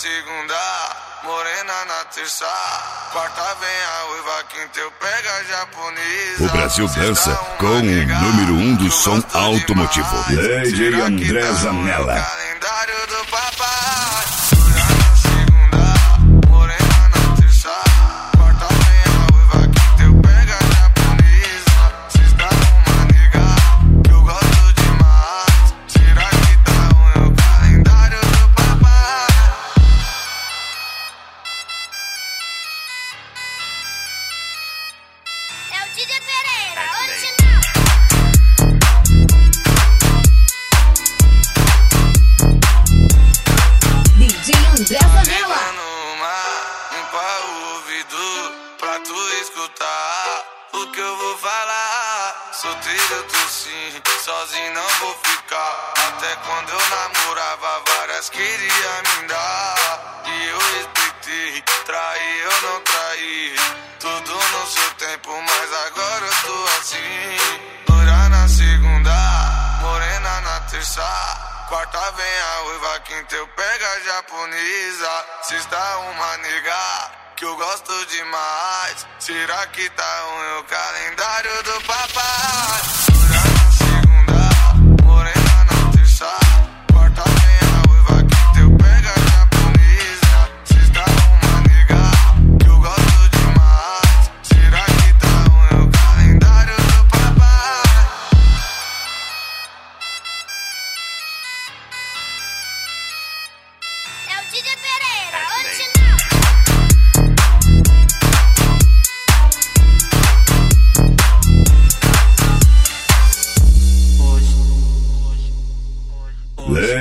segunda, morena na terça, quarta vem a uiva, quinta eu pega japonesa. O Brasil dança com o número um do som automotivo. Lady André Zanella. Pra tu escutar o que eu vou falar. Solteiro eu tô sim, sozinho não vou ficar. Até quando eu namorava, várias queria me dar. E eu respeitei, traí eu não traí. Tudo no seu tempo, mas agora eu tô assim. Loira na segunda, morena na terça. Quarta vem a uiva, quinta eu pega a japonesa. Sexta uma nega que eu gosto demais. Será que tá ruim o calendário do papai?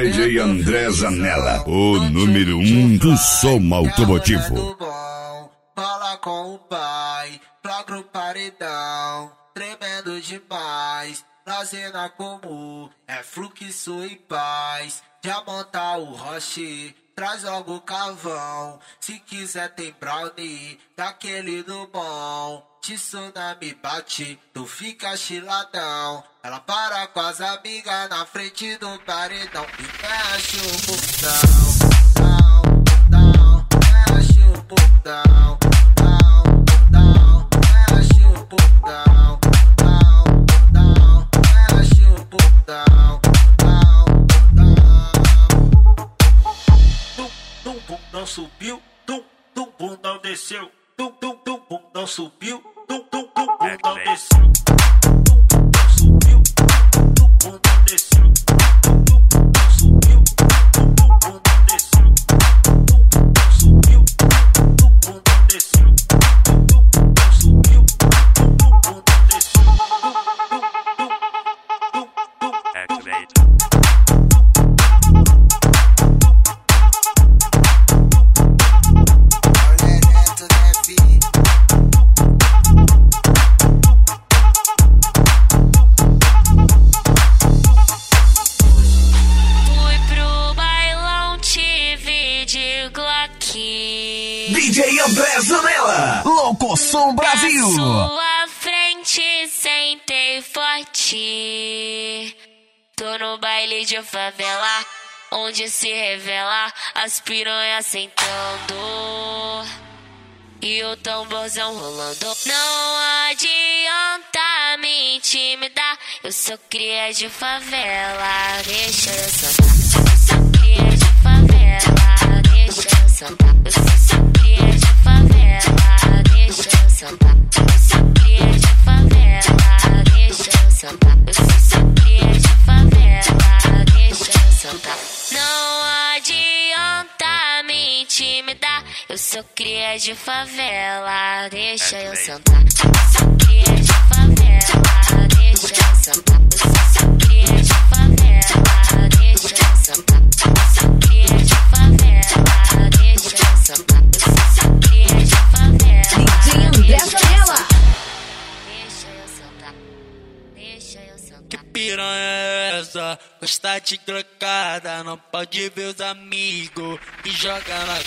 Lady André Zanella. O número um do som automotivo. fala com o pai, flagra o paredão, tremendo demais, na cena comum, é fluxo e paz, já monta o roche, traz logo o cavão, se quiser tem brownie, daquele do bom. Tsunami bate, tu fica chiladão. Ela para com as amigas na frente do paredão e mexe o botão. Botão, mexe o botão. Botão, botão, mexe o botão. Botão, botão, mexe o botão. Botão, botão. Tum, tum, não subiu. Tum, não desceu. Tum, tum, tum, não subiu. Tum, tum, tum, bum, não desceu. Zanella. Louco Som Brasil. Na sua frente sentei forte. Tô no baile de favela, onde se revela as piranhas sentando. E o tamborzão rolando. Não adianta me intimidar. Eu sou cria de favela. Deixa eu sentar. Eu sou cria de favela. Deixa eu sentar. Eu sou, sentar. Eu sou cria de favela. Deixa eu sentar. Eu sou, sou cria de favela. Deixa eu sentar. Não adianta me intimidar. Eu sou cria de favela. Deixa eu sentar. Eu sou cria de favela. Deixa eu sentar. Piranha é essa? Gosta de trocada, não pode ver os amigos e joga na